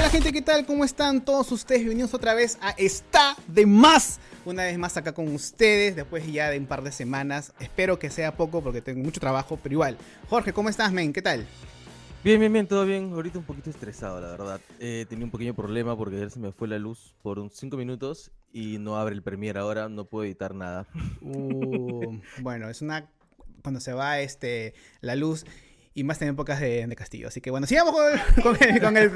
Hola gente, ¿qué tal? ¿Cómo están todos ustedes? Bienvenidos otra vez a Está de Más. Una vez más acá con ustedes, después ya de un par de semanas. Espero que sea poco porque tengo mucho trabajo, pero igual. Jorge, ¿cómo estás, men? ¿Qué tal? Bien, bien, bien, todo bien. Ahorita un poquito estresado, la verdad. Eh, tenía un pequeño problema porque ayer se me fue la luz por unos 5 minutos y no abre el Premiere ahora, no puedo editar nada. Uh, bueno, es una... Cuando se va este, la luz y más en épocas de, de Castillo. Así que bueno, sigamos con, el, con el,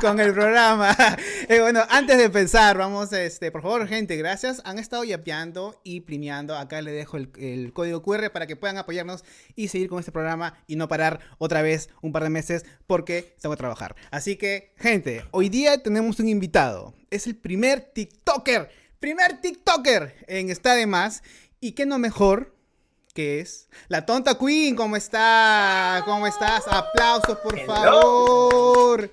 con- el programa. Eh, bueno, antes de empezar, vamos, este, por favor, gente, gracias. Han estado yapeando y premiando. Acá le dejo el, el código QR para que puedan apoyarnos y seguir con este programa y no parar otra vez un par de meses porque tengo que trabajar. Así que, gente, hoy día tenemos un invitado. Es el primer TikToker, primer TikToker en Está de Más. Y qué no mejor que es la tonta Queen. ¿Cómo está? ¿Cómo estás? Aplausos, por Hello. favor.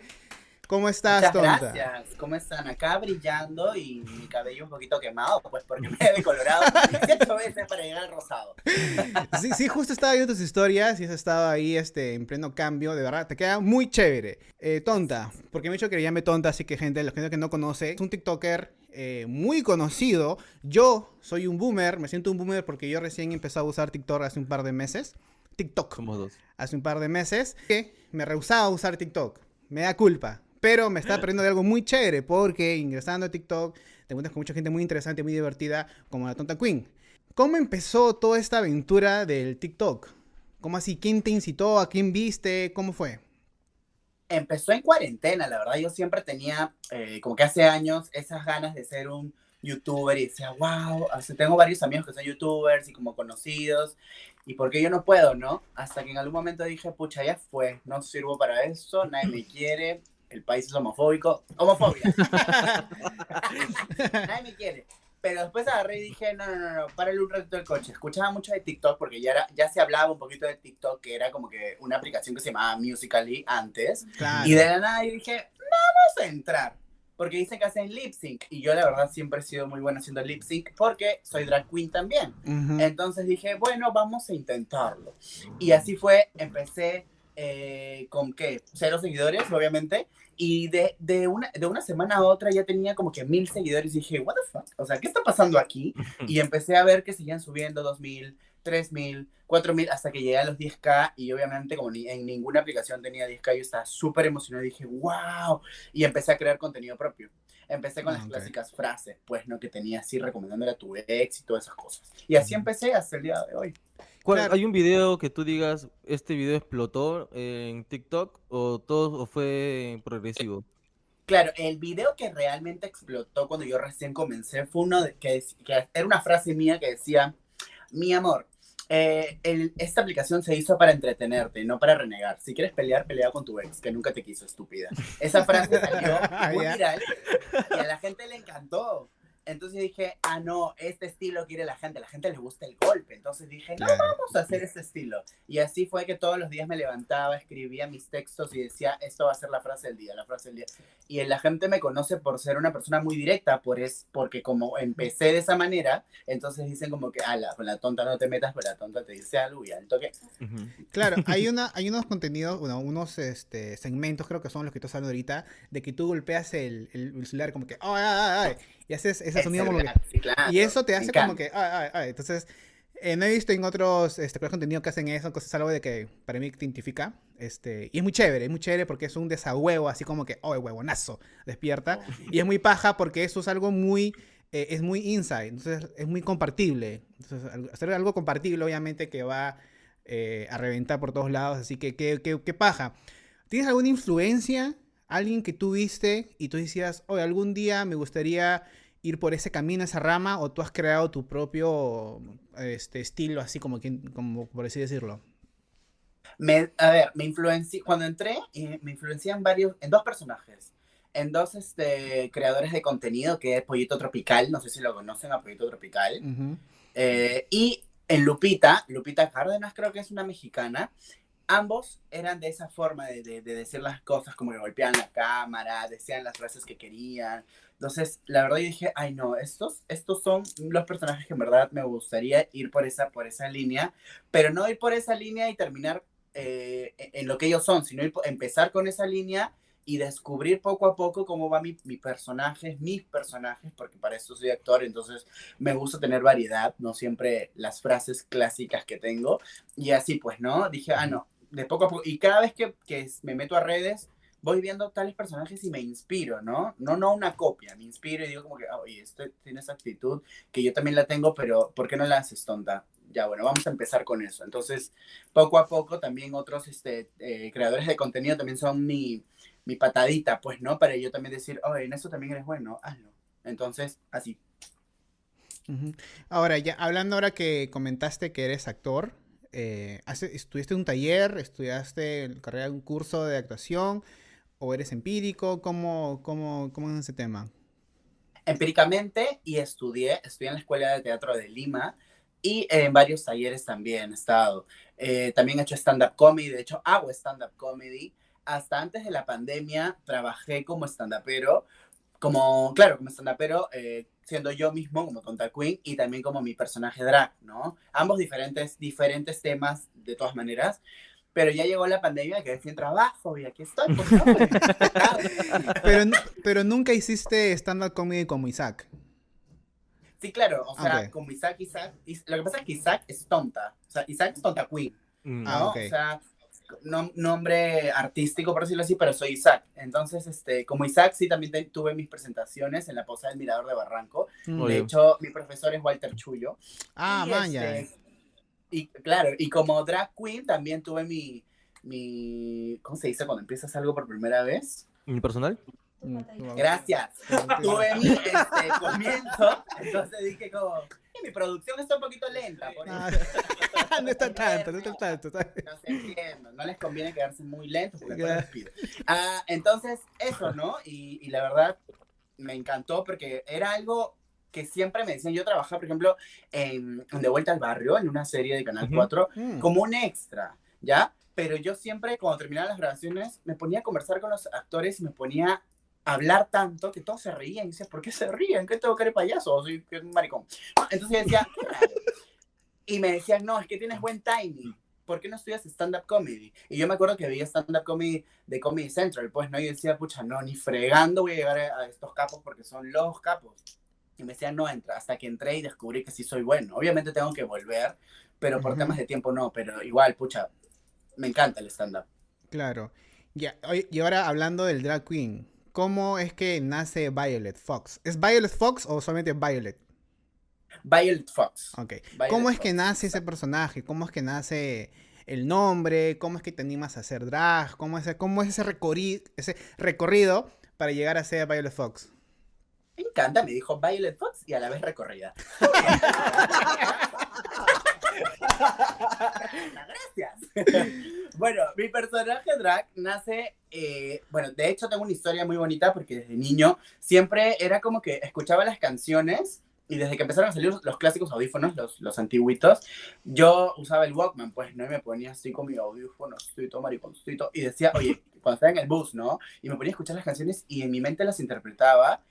¿Cómo estás, Muchas tonta? gracias. ¿Cómo están? Acá brillando y mi cabello un poquito quemado, pues porque me he decolorado 18 veces para llegar al rosado. Sí, sí, justo estaba viendo tus historias y has estado ahí este, en pleno cambio, de verdad, te queda muy chévere. Eh, tonta, porque me he dicho que le llame tonta, así que gente, la gente que no conoce, es un TikToker eh, muy conocido. Yo soy un boomer, me siento un boomer porque yo recién empecé a usar TikTok hace un par de meses. TikTok. Somos dos. hace un par de meses que me rehusaba a usar TikTok. Me da culpa. Pero me está aprendiendo de algo muy chévere porque ingresando a TikTok te encuentras con mucha gente muy interesante, muy divertida, como la Tonta Queen. ¿Cómo empezó toda esta aventura del TikTok? ¿Cómo así? ¿Quién te incitó? ¿A quién viste? ¿Cómo fue? Empezó en cuarentena, la verdad. Yo siempre tenía, eh, como que hace años, esas ganas de ser un youtuber y decía, wow, así tengo varios amigos que son youtubers y como conocidos. ¿Y por qué yo no puedo, no? Hasta que en algún momento dije, pucha, ya fue, no sirvo para eso, nadie me quiere, el país es homofóbico. Homofobia. nadie me quiere. Pero después agarré y dije, no, no, no, no, párale un ratito el coche. Escuchaba mucho de TikTok porque ya, era, ya se hablaba un poquito de TikTok, que era como que una aplicación que se llamaba Musical.ly antes. Claro. Y de la nada yo dije, vamos a entrar. Porque dicen que hacen lip sync. Y yo la verdad siempre he sido muy buena haciendo lip sync porque soy drag queen también. Ujú. Entonces dije, bueno, vamos a intentarlo. Y así fue, empecé eh, con qué, cero seguidores, obviamente. Y de, de, una, de una semana a otra ya tenía como que mil seguidores. Y dije, what the fuck? O sea, ¿qué está pasando aquí? Y empecé a ver que seguían subiendo 2000, 3000, 4000 hasta que llegué a los 10k. Y obviamente, como ni, en ninguna aplicación tenía 10k, yo estaba súper emocionado. Y dije, wow. Y empecé a crear contenido propio. Empecé con Ah, las ok. clásicas frases, pues, ¿no? Que tenía así recomendándole a tu ex y todas esas cosas. Y así empecé hasta el día de hoy. ¿Cuál- Claro. ¿Hay un video que tú digas, este video explotó en TikTok o todo o fue progresivo? Claro, el video que realmente explotó cuando yo recién comencé fue uno de, que, que era una frase mía que decía, mi amor, eh, el- esta aplicación se hizo para entretenerte, no para renegar. Si quieres pelear, pelea con tu ex, que nunca te quiso, estúpida. Esa frase salió muy Ya. viral y a la gente le encantó. Entonces dije, ah, no, este estilo quiere la gente, a la gente le gusta el golpe. Entonces dije, no, vamos a hacer este estilo. Y así fue que todos los días me levantaba, escribía mis textos y decía, esto va a ser la frase del día, la frase del día. Y la gente me conoce por ser una persona muy directa, por es, porque como empecé de esa manera, entonces dicen como que, ala, con la tonta no te metas, pero la tonta te dice algo y al toque. Ujú. Claro, hay, una, hay unos contenidos, bueno, unos este, segmentos, creo que son los que estás hablando ahorita, de que tú golpeas el, el, el celular como que, ay, ay, ay, y haces ese El sonido como que, celular, sí, claro, y eso te hace como que, ay, ay, ay. Entonces, eh, no he visto en otros este, contenido que hacen eso, cosas algo de que para mí te identifica. Este, y es muy chévere, es muy chévere porque es un desahuevo, así como que, oh, huevonazo, despierta. Y es muy paja porque eso es algo muy, eh, es muy inside, entonces es muy compartible. Entonces, hacer algo compartible, obviamente, que va eh, a reventar por todos lados, así que, qué, qué, qué paja. ¿Tienes alguna influencia? Alguien que tú viste y tú decías, oye, algún día me gustaría ir por ese camino, esa rama, o tú has creado tu propio este, estilo, así como, quien- como por así decirlo. Me, a ver, me influencié, cuando entré, eh, me influencié en varios, en dos personajes. En dos este, creadores de contenido, que es Pollito Tropical, no sé si lo conocen a Pollito Tropical. Eh, y en Lupita, Lupita Cárdenas creo que es una mexicana, ambos eran de esa forma de, de- de decir las cosas, como que golpeaban la cámara, decían las frases que querían. Entonces, la verdad yo dije, ay no, estos, estos son los personajes que en verdad me gustaría ir por esa, por esa línea, pero no ir por esa línea y terminar eh, en lo que ellos son, sino ir empezar con esa línea y descubrir poco a poco cómo va mi, mi personaje, mis personajes, porque para eso soy actor, entonces me gusta tener variedad, no siempre las frases clásicas que tengo. Y así pues, ¿no? Dije, ah, no, de poco a poco. Y cada vez que, que me meto a redes, voy viendo tales personajes y me inspiro, ¿no? No, no una copia, me inspiro y digo como que, oye, esto tiene esa actitud que yo también la tengo, pero ¿por qué no la haces tonta? Ya, bueno, vamos a empezar con eso. Entonces, poco a poco también otros este, eh, creadores de contenido también son mi, mi patadita, pues, ¿no? Para yo también decir, oye, en eso también eres bueno, hazlo. Entonces, así. Ahora, ya hablando ahora que comentaste que eres actor, eh, ¿estuviste un taller, estudiaste carrera un curso de actuación? o eres empírico? ¿Cómo, cómo, cómo es ese tema? Empíricamente y estudié, estudié en la Escuela de Teatro de Lima y en varios talleres también he estado. Eh, también he hecho stand-up comedy, de hecho hago stand-up comedy. Hasta antes de la pandemia trabajé como stand-upero, como, claro, como stand-upero, eh, siendo yo mismo como Tonta Queen y también como mi personaje drag, ¿no? Ambos diferentes, diferentes temas de todas maneras, pero ya llegó la pandemia, que sin trabajo y aquí estoy. Pues, pero, pero nunca hiciste stand-up comedy como Isaac. Sí, claro, o sea, como Isaac, Isaac, lo que pasa es que Isaac es tonta, o sea, Isaac es tonta queen, mm. ah, O sea, nombre artístico, por decirlo así, pero soy Isaac. Entonces, este, como Isaac, sí, también tuve mis presentaciones en la Posada del Mirador de Barranco. Mm. De hecho, mi profesor es Walter Chullo. Ah, vaya. Este, y claro, y como drag queen también tuve mi, mi, ¿cómo se dice cuando empiezas algo por primera vez? ¿Mi personal? Mm, Gracias. tuve mi este, comienzo, entonces dije como, mi producción está un poquito lenta. Por ah, no está tanto, no está tanto. No se entiendo, no les conviene quedarse muy lentos porque les pido. Ah, entonces, eso, ¿no? Y, y la verdad, me encantó porque era algo que siempre me decían, yo trabajaba, por ejemplo, en, De Vuelta al Barrio, en una serie de Canal 4, mm. como un extra, ¿ya? Pero yo siempre, cuando terminaba las grabaciones, me ponía a conversar con los actores y me ponía hablar tanto que todos se reían. Y decía, ¿por qué se ríen? ¿Qué tengo que ser payaso? Soy un maricón. Entonces decía, Y me decían, no, es que tienes buen timing. ¿Por qué no estudias stand-up comedy? Y yo me acuerdo que veía stand-up comedy de Comedy Central, pues, ¿no? Y decía, pucha, no, ni fregando voy a llegar a estos capos porque son los capos y me decían, no entra, hasta que entré y descubrí que sí soy bueno. Obviamente tengo que volver, pero por temas de tiempo no, pero igual, pucha, me encanta el stand-up. Claro. Ya, y ahora hablando del drag queen, ¿cómo es que nace Violet Fox? ¿Es Violet Fox o solamente Violet? Violet Fox. Ok. ¿Cómo es que nace ese personaje? ¿Cómo es que nace el nombre? ¿Cómo es que te animas a hacer drag? ¿Cómo es, cómo es ese, recorrido, ese recorrido para llegar a ser Violet Fox? Me encanta, me dijo Violet Fox y a la vez recorrida. Gracias. bueno, mi personaje drag nace, eh, bueno, de hecho tengo una historia muy bonita porque desde niño siempre era como que escuchaba las canciones y desde que empezaron a salir los clásicos audífonos, los, los antiguitos, yo usaba el Walkman, pues, ¿no? Y me ponía así con mi audífono, todo maricón, y decía, oye, cuando estaba en el bus, ¿no? Y me ponía a escuchar las canciones y en mi mente las interpretaba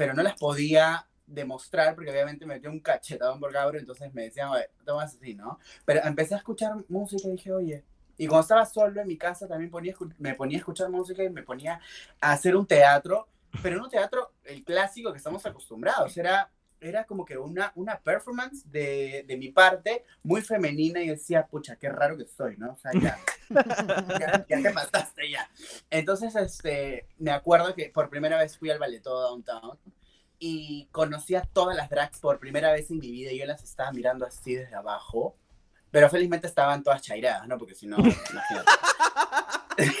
pero no las podía demostrar porque obviamente me metió un cachetadón por cabro, entonces me decían, oye, te vas así, ¿no? Pero empecé a escuchar música y dije, oye, y cuando estaba solo en mi casa también ponía, me ponía a escuchar música y me ponía a hacer un teatro, pero un teatro, el clásico que estamos acostumbrados, era, era como que una, una performance de, de mi parte muy femenina y decía, pucha, qué raro que soy, ¿no? O sea, ya, ya, ya, te mataste ya. Entonces, este, me acuerdo que por primera vez fui al ballet Downtown y conocí a todas las drags por primera vez en mi vida y yo las estaba mirando así desde abajo, pero felizmente estaban todas chairadas, ¿no? Porque si no, imagínate.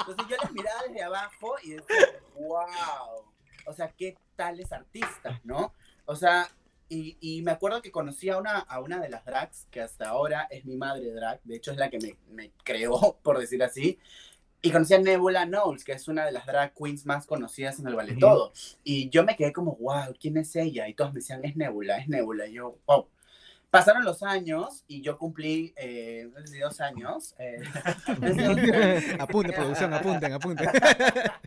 Entonces yo las miraba desde abajo y decía, wow, o sea, qué tales artistas, ¿no? O sea, y, me acuerdo que conocí a una, a una de las drags, que hasta ahora es mi madre drag, de hecho es la que me creó, por decir así, y conocí a Nebula Knowles, que es una de las drag queens más conocidas en el ballet todo. Y yo me quedé como, wow, ¿quién es ella? Y todos me decían, es Nebula, es Nebula. Y yo, wow. Pasaron los años y yo cumplí, eh, no sé si dos años. Eh, apunten, producción, apunten, apunten.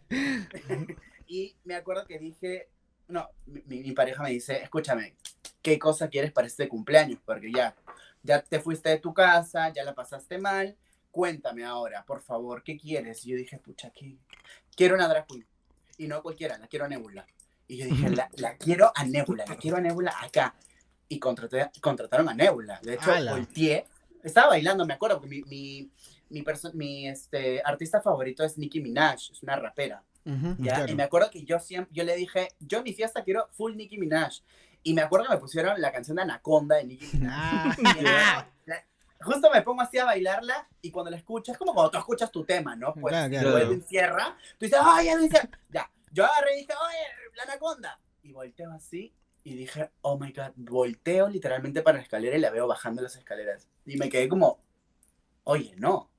y me acuerdo que dije, no, mi, pareja me dice, escúchame, ¿qué cosa quieres para este cumpleaños? Porque ya, ya te fuiste de tu casa, ya la pasaste mal, cuéntame ahora, por favor, ¿qué quieres? Y yo dije, pucha, ¿qué? quiero una drag queen. Y no cualquiera, la quiero a Nebula. Y yo dije, la, la quiero a Nebula, la quiero a Nebula acá. Y contraté, contrataron a Nebula. De hecho, ¡Hala! volteé. Estaba bailando, me acuerdo, porque mi, mi, mi, mi este, artista favorito es Nicki Minaj, es una rapera. Ujú, ¿ya? claro. Y me acuerdo que yo siempre, yo le dije, yo en mi fiesta quiero full Nicki Minaj. Y me acuerdo que me pusieron la canción de Anaconda de Nicki Minaj. Y la- la- justo me pongo así a bailarla y cuando la escuchas, como cuando tú escuchas tu tema, ¿no? Pues Claro, claro. el Edwin cierra, tú dices, ¡ay, cierra! Ya, yo agarré y dije, ¡oye, la Anaconda! Y volteo así y dije, oh my god, volteo literalmente para la escalera y la veo bajando las escaleras. Y me quedé como, oye, no.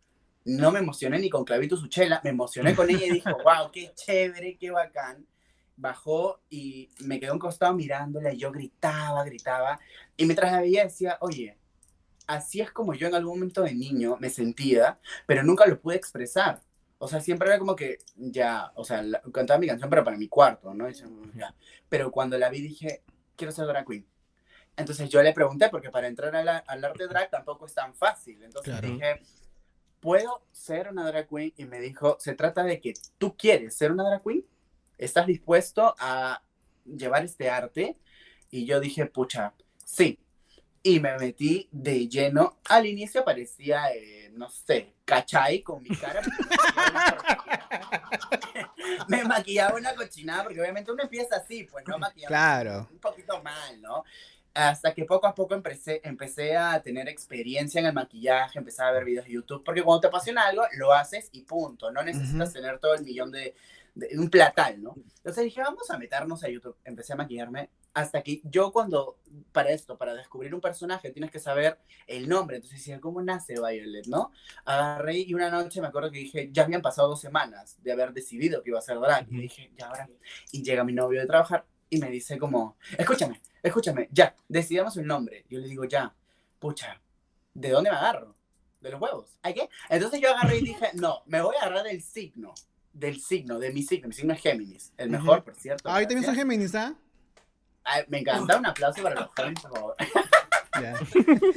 No me emocioné ni con Clavito Suchela, me emocioné con ella y dije, wow, qué chévere, qué bacán. Bajó y me quedé a un costado mirándola y yo gritaba, gritaba. Y mientras la veía decía, oye, así es como yo en algún momento de niño me sentía, pero nunca lo pude expresar. O sea, siempre era como que, ya, o sea, la- cantaba mi canción, pero para mi cuarto, ¿no? Y yo, ya. Pero cuando la vi dije, quiero ser drag queen. Entonces yo le pregunté, porque para entrar a la- al arte drag tampoco es tan fácil. Entonces Claro. dije, ¿puedo ser una drag queen? Y me dijo, se trata de que tú quieres ser una drag queen, estás dispuesto a llevar este arte. Y yo dije, pucha, sí. Y me metí de lleno. Al inicio parecía, eh, no sé, cachai con mi cara. me maquillaba una maquillaba cochinada, porque obviamente uno empieza así, pues no maquillando Claro. un poquito mal, ¿no? Hasta que poco a poco empecé, empecé a tener experiencia en el maquillaje, empecé a ver videos de YouTube, porque cuando te apasiona algo, lo haces y punto. No necesitas tener todo el millón de, de- un platal, ¿no? Entonces dije, vamos a meternos a YouTube. Empecé a maquillarme hasta que yo cuando, para esto, para descubrir un personaje, tienes que saber el nombre. Entonces decía, ¿cómo nace Violet, no? Agarré y una noche me acuerdo que dije, ya habían pasado dos semanas de haber decidido que iba a ser drag. Y dije, ya ahora. Y llega mi novio de trabajar y me dice como, escúchame, escúchame, ya, decidamos el nombre. Yo le digo, ya, pucha, ¿de dónde me agarro? De los huevos. ¿Hay qué? Entonces yo agarré y dije, no, me voy a agarrar del signo. Del signo, de mi signo. Mi signo es Géminis. El mejor, por cierto. Ah, Ahí también gracias. Géminis, ¿ah? Ay, me encanta. Un aplauso para los Géminis, por favor.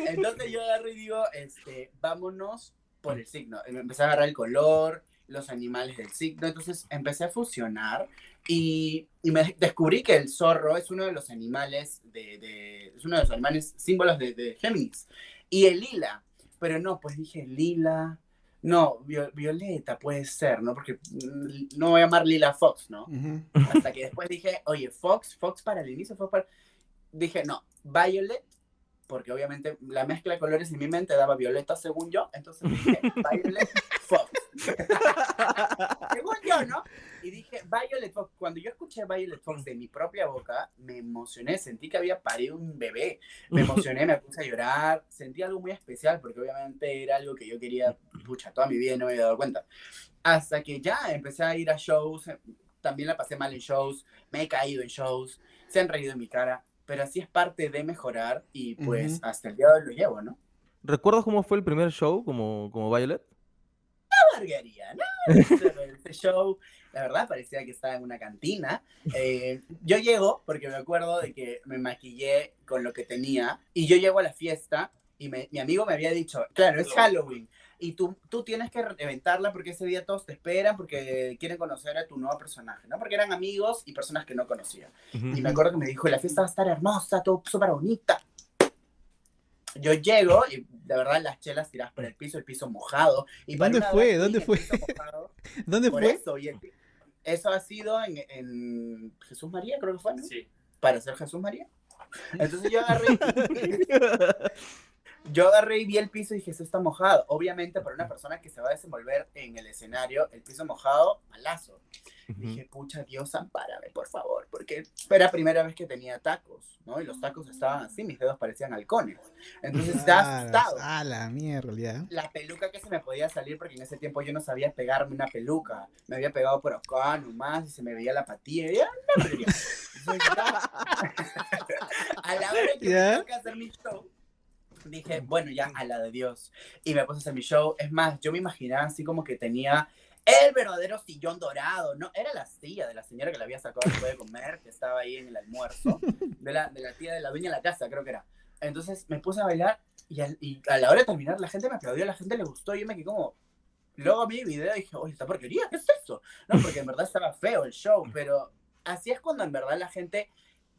Entonces yo agarro y digo, este, vámonos por el signo. Empecé a agarrar el color, los animales del signo, entonces empecé a fusionar y, y me descubrí que el zorro es uno de los animales de, de- es uno de los animales símbolos de, de Géminis. Y el lila, pero no, pues dije lila, no, vio- violeta puede ser, ¿no? Porque mm, no voy a llamar lila Fox, ¿no? Hasta que después dije, oye, Fox, Fox para el inicio, Fox para... Dije, no, Violet, porque obviamente la mezcla de colores en mi mente daba violeta según yo, entonces dije, Violet Fox. según yo, ¿no? Y dije, Violet Fox. Cuando yo escuché Violet Fox de mi propia boca, me emocioné, sentí que había parido un bebé. Me emocioné, me puse a llorar, sentí algo muy especial, porque obviamente era algo que yo quería, pucha, toda mi vida y no me había dado cuenta. Hasta que ya empecé a ir a shows, también la pasé mal en shows, me he caído en shows, se han reído en mi cara, pero así es parte de mejorar y pues Ujú. hasta el día de hoy lo llevo, ¿no? ¿Recuerdas cómo fue el primer show como, como Violet? Margaría, ¿no? Este show, la verdad, parecía que estaba en una cantina. Eh, yo llego, porque me acuerdo de que me maquillé con lo que tenía, y yo llego a la fiesta y me- mi amigo me había dicho, claro, es Halloween, y tú, tú tienes que reventarla porque ese día todos te esperan porque quieren conocer a tu nuevo personaje, ¿no? Porque eran amigos y personas que no conocía. Y me acuerdo que me dijo, la fiesta va a estar hermosa, todo súper bonita. Yo llego y de verdad las chelas tiradas por el piso, el piso mojado. Y ¿Dónde fue? ¿Dónde fue? mojado, ¿Dónde fue? eso, y el pi- eso ha sido en, en Jesús María, creo que fue, ¿no? Sí. Para ser Jesús María. Entonces yo agarré, yo agarré y vi el piso y dije, eso está mojado. Obviamente para una persona que se va a desenvolver en el escenario, el piso mojado, malazo. Dije, pucha, Dios, ampárame, por favor, porque era la primera vez que tenía tacos, ¿no? Y los tacos estaban así, mis dedos parecían halcones. Entonces estaba asustado. Ah, la mierda, ya. La peluca que se me podía salir, porque en ese tiempo yo no sabía pegarme una peluca. Me había pegado por acá nomás y se me veía la patilla. Y una porquería. Entonces, ya, a la hora que ¿Ya? me toca hacer mi show, dije, bueno, ya, a la de Dios. Y me puse a hacer mi show. Es más, yo me imaginaba así como que tenía el verdadero sillón dorado, ¿no? Era la silla de la señora que la había sacado después de comer, que estaba ahí en el almuerzo, de la, de la tía de la dueña de la casa, creo que era. Entonces me puse a bailar Y, a la hora de terminar, la gente me aplaudió, la gente le gustó. Yo me quedé como. Luego vi el video y dije, oye, esta porquería, ¿qué es eso? No, porque en verdad estaba feo el show, pero así es cuando en verdad la gente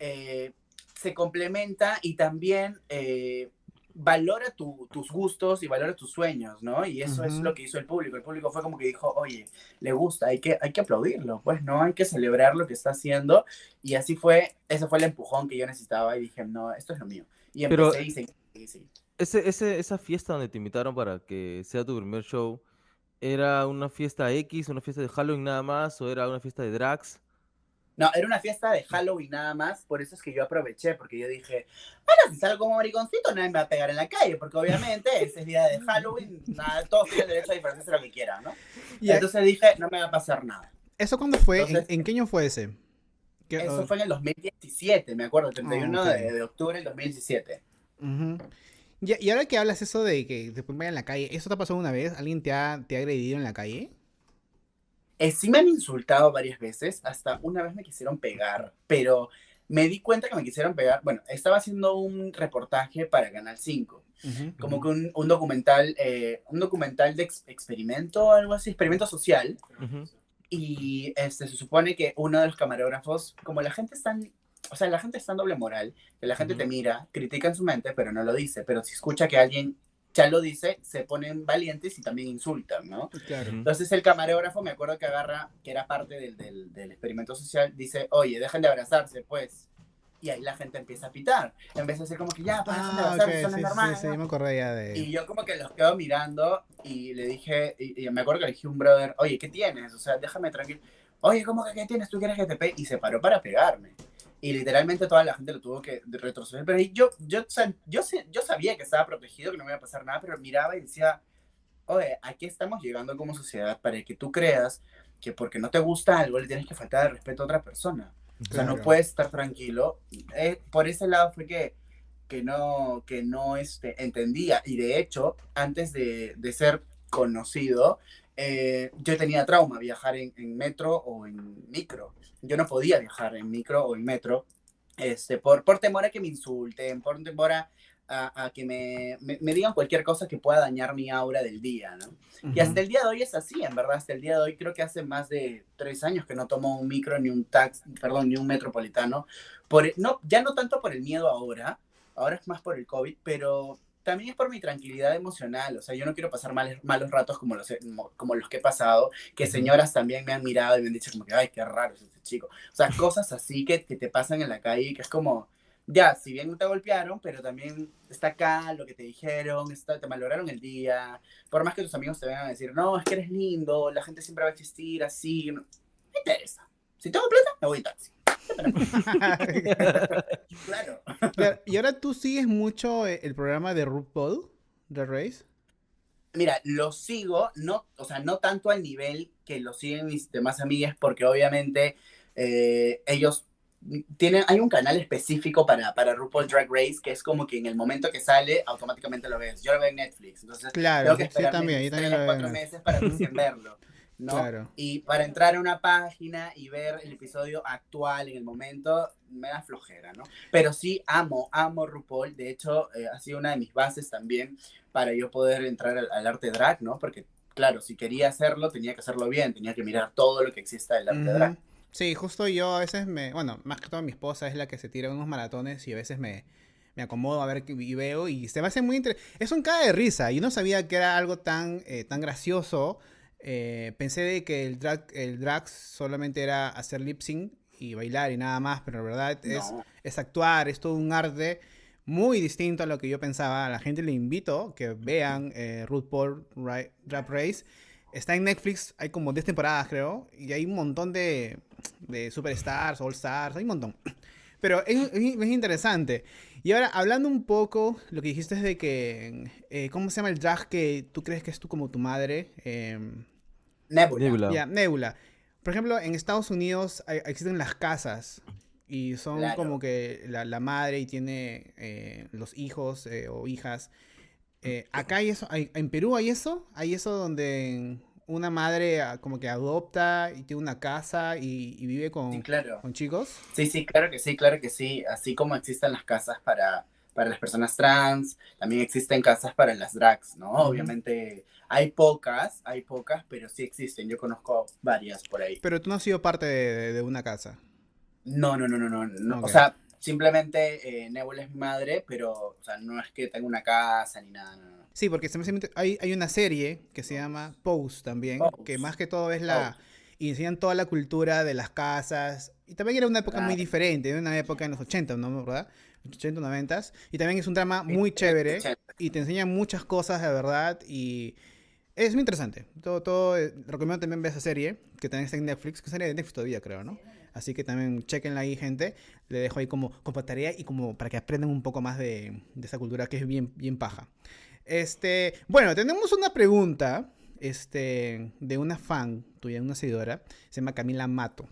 eh, se complementa y también eh, valora tu- tus gustos y valora tus sueños, ¿no? Y eso es lo que hizo el público. El público fue como que dijo, oye, le gusta, hay que, hay que aplaudirlo, pues, ¿no? Hay que celebrar lo que está haciendo. Y así fue, ese fue el empujón que yo necesitaba y dije, no, esto es lo mío. Y Pero- empecé y seguí, seguí, seguí. Ese, ese, esa fiesta donde te invitaron para que sea tu primer show, ¿era una fiesta X, una fiesta de Halloween nada más, o era una fiesta de drags? No, era una fiesta de Halloween nada más, por eso es que yo aproveché, porque yo dije, bueno, si salgo como mariconcito, nadie me va a pegar en la calle, porque obviamente ese es día de Halloween, nada, todos tienen derecho a disfrazarse lo que quieran, ¿no? Y Entonces dije, no me va a pasar nada. ¿Eso cuándo fue? ¿En- Entonces- ¿En, qué año fue ese? ¿Qué- Eso oh, fue en el 2017, me acuerdo, el 31 ok. de, de octubre del 2017. ujú. Y, y ahora que hablas eso de que te ponen en la calle, ¿eso te ha pasado una vez? ¿Alguien te ha, te ha agredido en la calle? Eh, sí me han insultado varias veces, hasta una vez me quisieron pegar, pero me di cuenta que me quisieron pegar. Bueno, estaba haciendo un reportaje para Canal 5, Ujú. como que un, un documental, eh, un documental de ex- experimento, algo así, experimento social. Y este, se supone que uno de los camarógrafos, como la gente está, en- o sea, la gente está en doble moral, que la gente te mira, critica en su mente, pero no lo dice. Pero si escucha que alguien ya lo dice, se ponen valientes y también insultan, ¿no? Claro. Entonces el camarógrafo, me acuerdo que agarra, que era parte del, del, del experimento social, dice, oye, dejen de abrazarse, pues. Y ahí la gente empieza a pitar. Empieza a decir como que ya, pues, dejen de Ah, abrazarse, ok, son sí, sí, normales, sí, ¿no?". yo me acordé ya de... Y yo como que los quedo mirando y le dije, y, y me acuerdo que le dije a un brother, oye, ¿qué tienes? O sea, déjame tranquilo. Oye, ¿cómo que qué tienes? ¿Tú quieres que te pegue? Y se paró para pegarme. Y literalmente toda la gente lo tuvo que retroceder. Pero yo, yo, yo, yo sabía que estaba protegido, que no me iba a pasar nada, pero miraba y decía, oye, aquí estamos llegando como sociedad para que tú creas que porque no te gusta algo le tienes que faltar el respeto a otra persona. O sea, no Claro. puedes estar tranquilo. Eh, por ese lado fue que, que no, que no este, entendía. Y de hecho, antes de, de ser conocido, eh, yo tenía trauma viajar en, en metro o en micro. Yo no podía viajar en micro o en metro este, por, por temor a que me insulten, por temor a, a- a que me, me, me digan cualquier cosa que pueda dañar mi aura del día, ¿no? Y Ujú. hasta el día de hoy es así, en verdad, hasta el día de hoy creo que hace más de tres años que no tomo un micro ni un taxi, perdón, ni un metropolitano. Por, no, ya no tanto por el miedo ahora, ahora es más por el COVID, pero también es por mi tranquilidad emocional. O sea, yo no quiero pasar mal- malos ratos como los, como los que he pasado, que señoras también me han mirado y me han dicho como que, ay, qué raro es este chico. O sea, cosas así que, que te pasan en la calle, que es como, ya, si bien no te golpearon, pero también está acá lo que te dijeron, está, te malograron el día, por más que tus amigos te vengan a decir, no, es que eres lindo, la gente siempre va a existir así, no me interesa. Si tengo plata, me voy en taxi. Claro. Claro, Y ahora tú sigues mucho eh, el programa de RuPaul, The Race. Mira, lo sigo, no, o sea, no tanto al nivel que lo siguen mis demás amigas, porque obviamente eh, ellos tienen, hay un canal específico para, para RuPaul Drag Race, que es como que en el momento que sale, automáticamente lo ves. Yo lo veo en Netflix, entonces Claro, tengo que sí, también, yo también cuatro meses para recién verlo, ¿no? Claro. Y para entrar a una página y ver el episodio actual en el momento, me da flojera, ¿no? Pero sí amo, amo RuPaul. De hecho, eh, ha sido una de mis bases también para yo poder entrar al, al arte drag, ¿no? Porque, claro, si quería hacerlo, tenía que hacerlo bien, tenía que mirar todo lo que exista del arte Ujú. drag. Sí, justo yo a veces me, bueno, más que todo mi esposa es la que se tira unos maratones y a veces me, me acomodo a ver y veo y se me hace muy interesante. Es un caga de risa. Yo no sabía que era algo tan, eh, tan gracioso. Eh, pensé de que el drag, el drag solamente era hacer lip sync y bailar y nada más, pero en verdad es, No. es actuar, es todo un arte muy distinto a lo que yo pensaba. A la gente le invito que vean eh, RuPaul Ra- Drag Race. Está en Netflix, hay como 10 temporadas creo, y hay un montón de, de superstars, all stars, hay un montón. Pero es, es- es interesante. Y ahora, hablando un poco, lo que dijiste es de que, eh, ¿cómo se llama el drag que tú crees que es tú como tu madre? Em, Nebula. Nebula. ya, Nebula. Por ejemplo, en Estados Unidos hay- existen las casas y son Claro. como que la, la madre y tiene eh, los hijos eh, o hijas. Eh, acá hay eso, hay- en Perú hay eso, hay eso donde una madre ah, como que adopta y tiene una casa y, y vive con, Sí, claro. con chicos. Sí, sí, claro que sí, claro que sí. Así como existen las casas para, para las personas trans, también existen casas para las drags, ¿no? Obviamente hay pocas, hay pocas, pero sí existen. Yo conozco varias por ahí. Pero tú no has sido parte de, de una casa. No, no, no, no, no. no. Ok. O sea, simplemente eh, Nebula es mi madre, pero o sea, no es que tenga una casa ni nada. No, no. Sí, porque hay, hay una serie que se llama Pose también, Pose. que más que todo es la... Pose. Y enseñan toda la cultura de las casas. Y también era una época muy Claro. diferente, era una época en los 80, ¿no? ¿Verdad? 80, 90. Y también es un drama muy chévere. Y te enseñan muchas cosas de verdad. Y es muy interesante. Todo, todo, eh, recomiendo también ver esa serie, que también está en Netflix, que es serie de Netflix todavía, creo, ¿no? Así que también chequenla ahí, gente. Le dejo ahí como, como tarea y como para que aprendan un poco más de, de esa cultura que es bien, bien paja. Este, bueno, tenemos una pregunta este, de una fan tuya, una seguidora, se llama Camila Mato.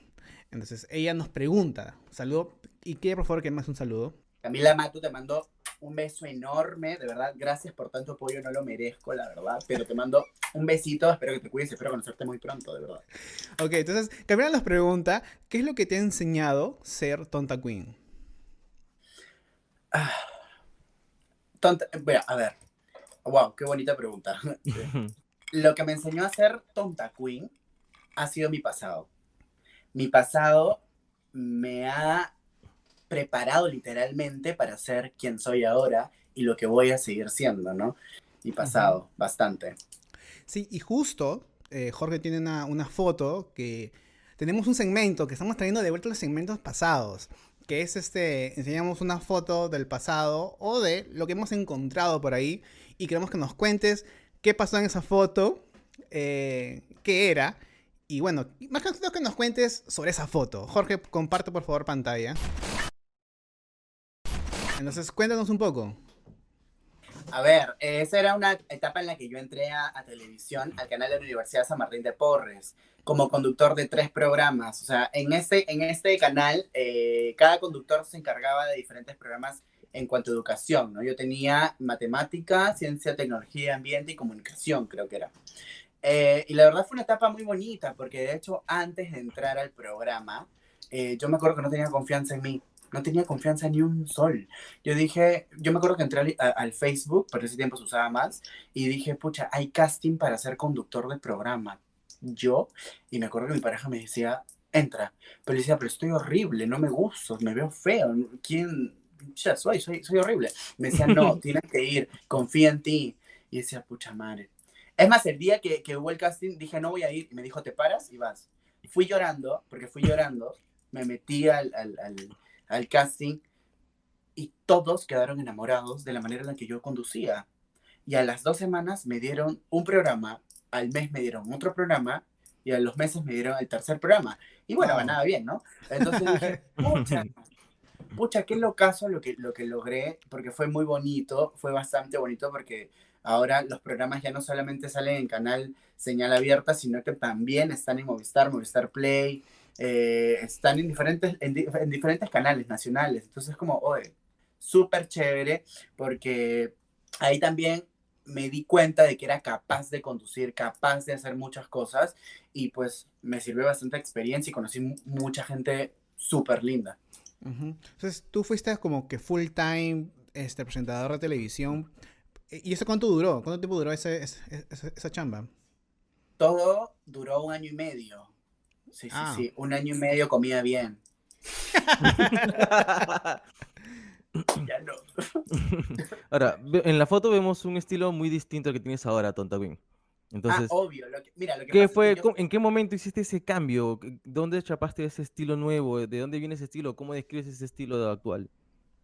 Entonces, ella nos pregunta, saludo, y quiere por favor que más un saludo. Camila Mato te mando un beso enorme, de verdad, gracias por tanto apoyo, no lo merezco, la verdad, pero te mando un besito, espero que te cuides, espero conocerte muy pronto, de verdad. Ok, entonces, Camila nos pregunta, ¿qué es lo que te ha enseñado ser Tonta Queen? Tonta, bueno, a ver, wow, qué bonita pregunta. Lo que me enseñó a ser tonta queen ha sido mi pasado. Mi pasado me ha preparado literalmente para ser quien soy ahora y lo que voy a seguir siendo, ¿no? Mi pasado, bastante. Sí, y justo eh, Jorge tiene una, una foto que tenemos un segmento que estamos trayendo de vuelta los segmentos pasados, que es este, enseñamos una foto del pasado o de lo que hemos encontrado por ahí y queremos que nos cuentes qué pasó en esa foto, eh, qué era. Y bueno, más que nos cuentes sobre esa foto. Jorge, comparte por favor pantalla. Entonces, cuéntanos un poco. A ver, esa era una etapa en la que yo entré a, televisión, al canal de la Universidad San Martín de Porres, como conductor de tres programas. O sea, en este, en este canal, eh, cada conductor se encargaba de diferentes programas en cuanto a educación, ¿no? Yo tenía matemática, ciencia, tecnología, ambiente y comunicación, creo que era. Eh, y la verdad fue una etapa muy bonita, porque de hecho, antes de entrar al programa, eh, yo me acuerdo que no tenía confianza en mí. No tenía confianza ni un sol. Yo dije, yo me acuerdo que entré al, a- al Facebook, pero ese tiempo se usaba más, y dije, pucha, hay casting para ser conductor de programa. Yo, y me acuerdo que mi pareja me decía, entra. Pero le decía, pero estoy horrible, no me gusto, me veo feo. ¿Quién? Ya soy, soy, soy horrible. Me decía, no, tienes que ir, confía en ti. Y decía, pucha madre. Es más, el día que, que hubo el casting, dije, no voy a ir. Y me dijo, te paras y vas. Fui llorando, porque fui llorando, me metí al, al, al, al casting y todos quedaron enamorados de la manera en la que yo conducía. Y a las dos semanas me dieron un programa, al mes me dieron otro programa y a los meses me dieron el tercer programa. Y bueno, ganaba bien, ¿no? Entonces dije, pucha, pucha, qué locazo lo que, lo que logré, porque fue muy bonito, fue bastante bonito porque ahora los programas ya no solamente salen en canal señal abierta, sino que también están en Movistar, Movistar Play, eh, están en diferentes, en, di- en diferentes canales nacionales. Entonces, como, oye, súper chévere, porque ahí también me di cuenta de que era capaz de conducir, capaz de hacer muchas cosas, y pues me sirvió bastante experiencia y conocí mu- mucha gente súper linda. Ujú. Entonces, tú fuiste como que full time este, presentador de televisión. ¿Y eso cuánto duró? ¿Cuánto tiempo duró ese, ese- esa, esa chamba? Todo duró un año y medio. Sí, sí, Ah. sí. Un año y medio comía bien. Ya no. Ahora, en la foto vemos un estilo muy distinto al que tienes ahora, Tonta Queen. Entonces, ah, obvio. Lo que, mira, lo que ¿qué pasa es que fue, yo- ¿en qué momento hiciste ese cambio? ¿Qué- ¿Dónde chapaste ese estilo nuevo? ¿De dónde viene ese estilo? ¿Cómo describes ese estilo actual?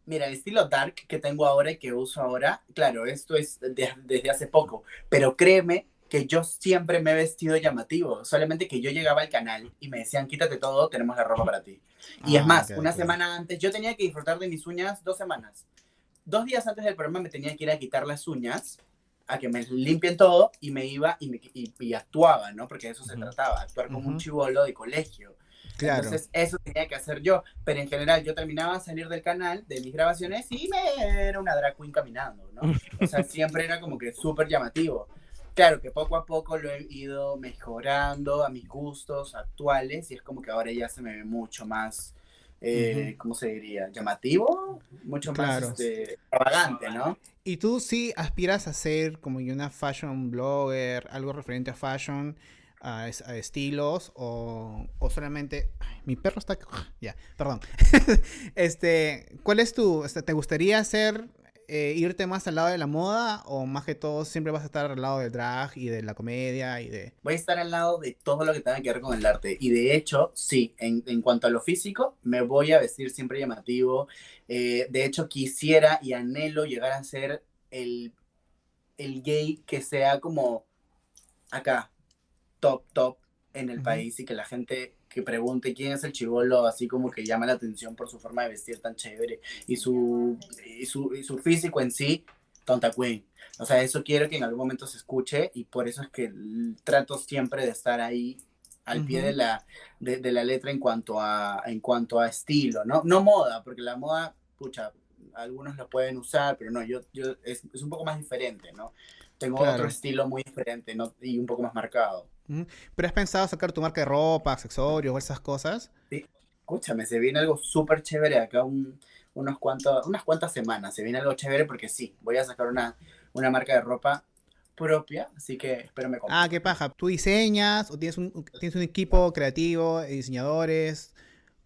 Mira, el estilo dark que tengo ahora y que uso ahora, claro, esto es de- desde hace poco, pero créeme que yo siempre me he vestido llamativo, solamente que yo llegaba al canal y me decían, quítate todo, tenemos la ropa para ti. Y es Ah, más, ok, una ok. semana antes, yo tenía que disfrutar de mis uñas dos semanas. Dos días antes del programa me tenía que ir a quitar las uñas, a que me limpien todo, y me iba y, me- y- y actuaba, ¿no? Porque de eso se Ujú. trataba, actuar como un Ujú. chivolo de colegio. Claro. Entonces, eso tenía que hacer yo. Pero en general, yo terminaba a salir del canal, de mis grabaciones, y me era una drag queen caminando, ¿no? O sea, siempre era como que súper llamativo. Claro que poco a poco lo he ido mejorando a mis gustos actuales, y es como que ahora ya se me ve mucho más, eh, ¿cómo se diría? Llamativo, mucho más este, extravagante, ¿no? ¿Y tú sí aspiras a ser como una fashion blogger, algo referente a fashion? a, estilos o, o, solamente mi perro está ya perdón este cuál es tu este, te gustaría hacer eh, irte más al lado de la moda o más que todo siempre vas a estar al lado del drag y de la comedia y de voy a estar al lado de todo lo que tenga que ver con el arte. Y de hecho sí en, en cuanto a lo físico me voy a vestir siempre llamativo. Eh, de hecho quisiera y anhelo llegar a ser el el gay que sea como acá top, top en el país y que la gente que pregunte quién es el chivolo, así como que llama la atención por su forma de vestir tan chévere y su, y su, y su físico en sí, Tonta Queen. O sea, eso quiero que en algún momento se escuche y por eso es que trato siempre de estar ahí al pie de, la, de, de, la letra en cuanto, a, en cuanto a estilo, ¿no? No moda, porque la moda, pucha, algunos la pueden usar, pero no, yo, yo es, es un poco más diferente, ¿no? Tengo otro estilo muy diferente ¿no? y un poco más marcado. ¿Pero has pensado sacar tu marca de ropa, accesorios o esas cosas? Sí, escúchame, se viene algo súper chévere acá un, unos cuantos, unas cuantas semanas. Se viene algo chévere porque sí, voy a sacar una, una marca de ropa propia, así que espero me Ah, qué paja. ¿Tú diseñas o tienes un, tienes un equipo creativo, diseñadores?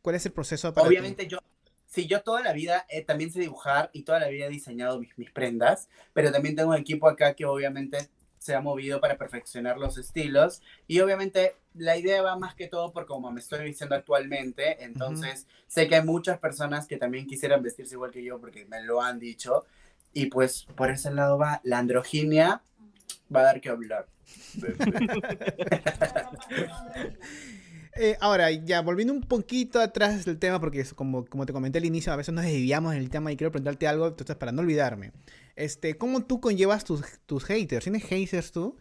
¿Cuál es el proceso para Obviamente yo, sí, yo toda la vida también sé dibujar y toda la vida he diseñado mis, mis prendas, pero también tengo un equipo acá que obviamente se ha movido para perfeccionar los estilos. Y obviamente la idea va más que todo por como me estoy diciendo actualmente, entonces sé que hay muchas personas que también quisieran vestirse igual que yo porque me lo han dicho. Y pues por ese lado va la androginia. Va a dar que hablar. Eh, ahora, ya volviendo un poquito atrás del tema, porque como, como te comenté al inicio, a veces nos desviamos en el tema y quiero preguntarte algo, entonces para no olvidarme. Este, ¿Cómo tú conllevas tus, tus haters? ¿Tienes haters tú?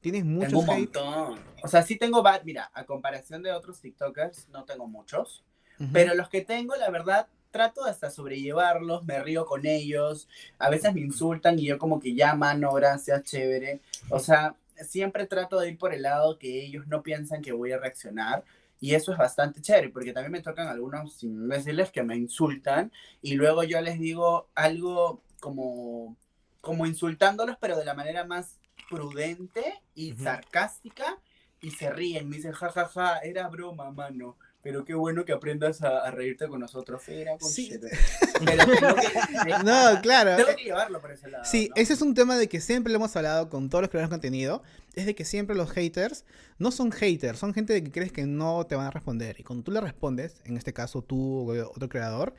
¿Tienes muchos tengo un montón. O sea, sí tengo, mira, a comparación de otros TikTokers, no tengo muchos. Pero los que tengo, la verdad, trato de hasta sobrellevarlos, me río con ellos. A veces me insultan y yo como que ya, mano, gracias, chévere. O sea, siempre trato de ir por el lado que ellos no piensan que voy a reaccionar. Y eso es bastante chévere, porque también me tocan algunos imbéciles que me insultan y luego yo les digo algo como, como insultándolos, pero de la manera más prudente y sarcástica, y se ríen, me dicen, jajaja, ja, ja, era broma, mano. Pero qué bueno que aprendas a, reírte con nosotros. Era sí. no, claro. Tengo que llevarlo por ese lado. Sí, ese es un tema de que siempre lo hemos hablado con todos los creadores de contenido. Es de que siempre los haters no son haters, son gente que crees que no te van a responder. Y cuando tú le respondes, en este caso tú o otro creador,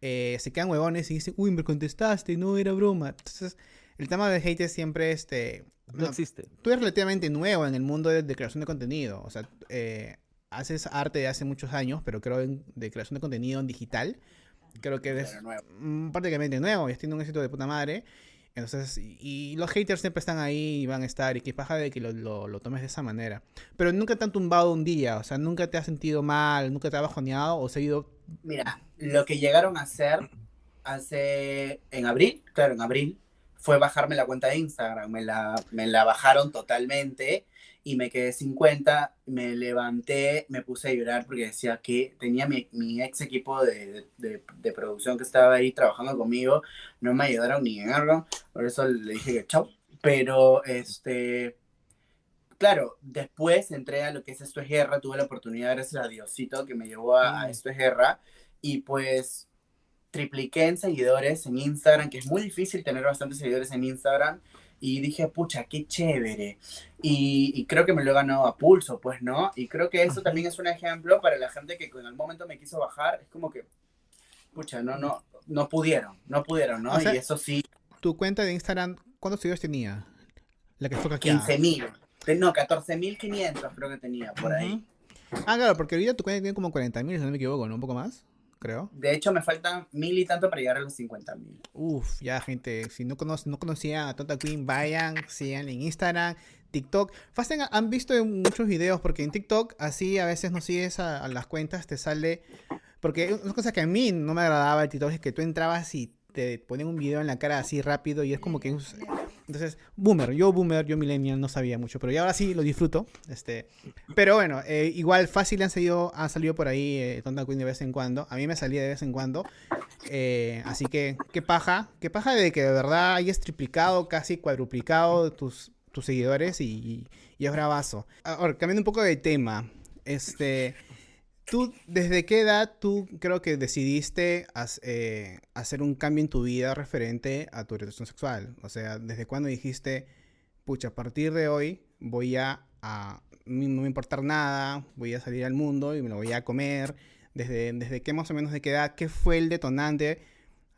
eh, se quedan huevones y dicen, uy, me contestaste, no era broma. Entonces, el tema del hate siempre este. No, existe. Tú eres relativamente nuevo en el mundo de, creación de contenido. O sea, eh, haces arte de hace muchos años, pero creo en, de creación de contenido en digital. Creo que eres prácticamente nuevo y teniendo un éxito de puta madre. Entonces, y, los haters siempre están ahí y van a estar, y qué paja de que lo, lo, tomes de esa manera. Pero nunca te han tumbado un día, o sea, nunca te has sentido mal, nunca te has bajoneado o seguido. Mira, lo que llegaron a hacer hace. en abril, claro, en abril, fue bajarme la cuenta de Instagram. Me la, me la bajaron totalmente y me quedé 50, me levanté, me puse a llorar porque decía que tenía mi, mi ex equipo de, de, de, producción que estaba ahí trabajando conmigo, no me ayudaron ni en algo, por eso le dije que chao. Pero, este, claro, después entré a lo que es Esto es Guerra, tuve la oportunidad, gracias a Diosito, que me llevó a, a mm. Esto es Guerra, y pues tripliqué en seguidores en Instagram, que es muy difícil tener bastantes seguidores en Instagram, y dije, pucha, qué chévere. Y, creo que me lo he ganado a pulso, pues, ¿no? Y creo que eso también es un ejemplo para la gente que en algún momento me quiso bajar, es como que, pucha, no, no, no pudieron, no pudieron, ¿no? y eso sí. ¿Tu cuenta de Instagram, cuántos seguidores tenía? La que fue 15.000. No, 14.500 creo que tenía por ahí. Ah, claro, porque ahorita tu cuenta tiene como 40.000, si no me equivoco, ¿no? Un poco más creo. De hecho, me faltan mil y tanto para llegar a los 50 mil. Uf, ya, gente. Si no, cono no conocían a Tonta Queen, vayan, sigan en Instagram, TikTok. Fasten, han visto muchos videos, porque en TikTok, así a veces no sigues a, las cuentas, te sale. Porque una cosa que a mí no me agradaba el TikTok es que tú entrabas y te ponen un video en la cara así rápido y es como que Entonces, boomer, yo boomer, yo millennial, no sabía mucho, pero ya ahora sí lo disfruto. Este, pero bueno, eh, igual fácil han salido, han salido por ahí eh, Tonda Queen de vez en cuando. A mí me salía de vez en cuando. Eh, así que, qué paja, qué paja de que de verdad hayas triplicado, casi cuadruplicado tus, tus seguidores y, y es bravazo. Ahora, cambiando un poco de tema, este... ¿Tú desde qué edad tú creo que decidiste eh, hacer un cambio en tu vida referente a tu orientación sexual? O sea, ¿desde cuándo dijiste, pucha, a partir de hoy voy a, no me importar nada, voy a salir al mundo y me lo voy a comer? ¿Desde, ¿Desde qué más o menos de qué edad? ¿Qué fue el detonante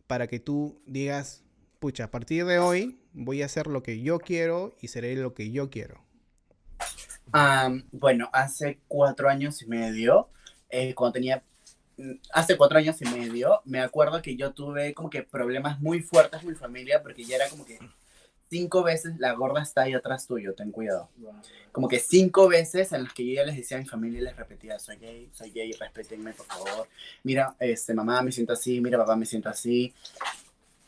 para que tú digas, pucha, a partir de hoy voy a hacer lo que yo quiero y seré lo que yo quiero? Um, bueno, hace cuatro años y medio eh, cuando tenía, mm, hace cuatro años y medio, me acuerdo que yo tuve como que problemas muy fuertes en mi familia porque ya era como que cinco veces la gorda está ahí atrás tuyo, ten cuidado. Como que cinco veces en las que yo ya les decía a mi familia y les repetía, soy gay, soy gay, respétenme por favor. Mira, este, mamá me siento así, mira, papá me siento así.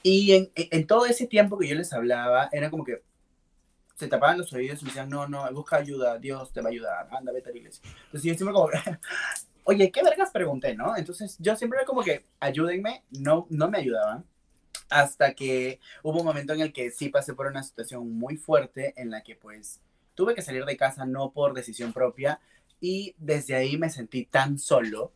Y en, en todo ese tiempo que yo les hablaba, era como que se tapaban los oídos y me decían, no, no, busca ayuda, Dios te va a ayudar, anda, vete a la iglesia. Entonces yo siempre como, oye, ¿qué vergas pregunté, no? Entonces yo siempre era como que, ayúdenme, no, no me ayudaban. Hasta que hubo un momento en el que sí pasé por una situación muy fuerte en la que pues tuve que salir de casa no por decisión propia y desde ahí me sentí tan solo.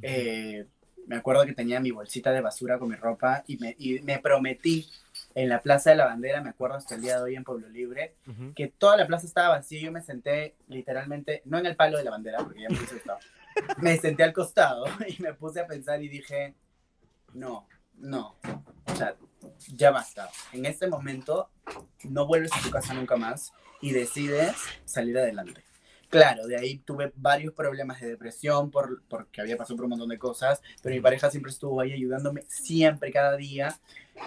Eh, me acuerdo que tenía mi bolsita de basura con mi ropa y me, y me prometí en la Plaza de la Bandera, me acuerdo hasta el día de hoy en Pueblo Libre, que toda la plaza estaba vacía y yo me senté literalmente, no en el palo de la bandera, porque ya me puse estaba, me senté al costado y me puse a pensar y dije, no, no, o sea, ya basta. En este momento no vuelves a tu casa nunca más y decides salir adelante. Claro, de ahí tuve varios problemas de depresión por, porque había pasado por un montón de cosas, pero mi pareja siempre estuvo ahí ayudándome, siempre, cada día.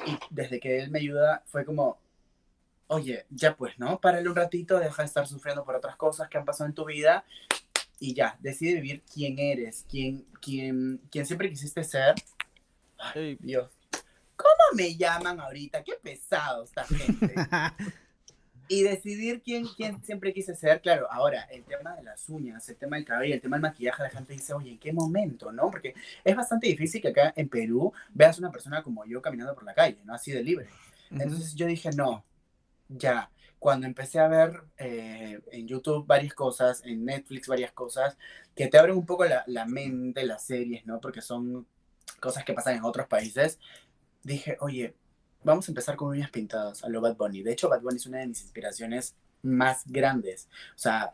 Y desde que él me ayuda, fue como, oye, ya pues, ¿no? Párale un ratito, deja de estar sufriendo por otras cosas que han pasado en tu vida y ya, decide vivir quién eres, quién, quién, quién siempre quisiste ser. Ay, Dios. ¿Cómo me llaman ahorita? Qué pesado esta gente. y decidir quién, quién siempre quise ser. Claro, ahora, el tema de las uñas, el tema del cabello, el tema del maquillaje, la gente dice, oye, ¿en qué momento? ¿No? Porque es bastante difícil que acá en Perú veas una persona como yo caminando por la calle, ¿no? Así de libre. Entonces yo dije, no, ya, cuando empecé a ver eh, en YouTube varias cosas, en Netflix varias cosas, que te abren un poco la, la mente, las series, ¿no? Porque son cosas que pasan en otros países, dije, oye, vamos a empezar con uñas pintadas a lo Bad Bunny. De hecho, Bad Bunny es una de mis inspiraciones más grandes. O sea,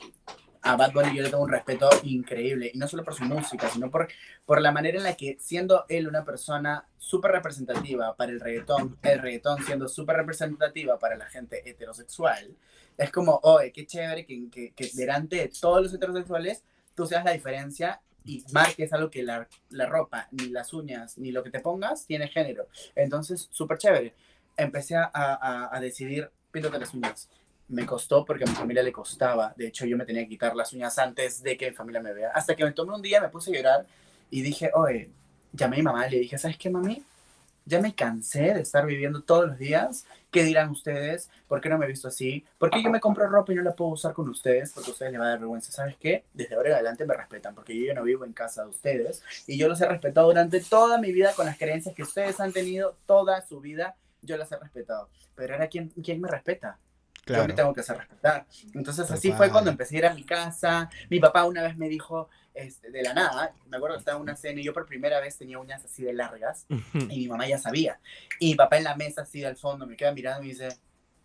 a Bad Bunny yo le tengo un respeto increíble, y no solo por su música, sino por, por la manera en la que, siendo él una persona súper representativa para el reggaetón, el reggaetón siendo súper representativa para la gente heterosexual, es como, oye, qué chévere que, que, que delante de todos los heterosexuales tú seas la diferencia y marques algo que la, la, ropa, ni las uñas, ni lo que te pongas tiene género. Entonces, súper chévere. Empecé a, a, a decidir, píntate las uñas me costó porque a mi familia le costaba. De hecho, yo me tenía que quitar las uñas antes de que mi familia me vea. Hasta que me tomé un día, me puse a llorar y dije, oye, llamé a mi mamá y le dije, ¿sabes qué, mami? Ya me cansé de estar viviendo todos los días. ¿Qué dirán ustedes? ¿Por qué no me he visto así? ¿Por qué yo me compro ropa y no la puedo usar con ustedes? Porque a ustedes les va a dar vergüenza. ¿Sabes qué? Desde ahora en adelante me respetan porque yo no vivo en casa de ustedes y yo los he respetado durante toda mi vida con las creencias que ustedes han tenido toda su vida. Yo las he respetado. Pero ahora, ¿quién, quién me respeta? Claro. Yo me tengo que hacer respetar. Entonces así fue cuando empecé a ir a mi casa. Mi papá una vez me dijo, este, de la nada, me acuerdo que estaba en una cena y yo por primera vez tenía uñas así de largas y mi mamá ya sabía. Y mi papá en la mesa así al fondo me queda mirando y me dice,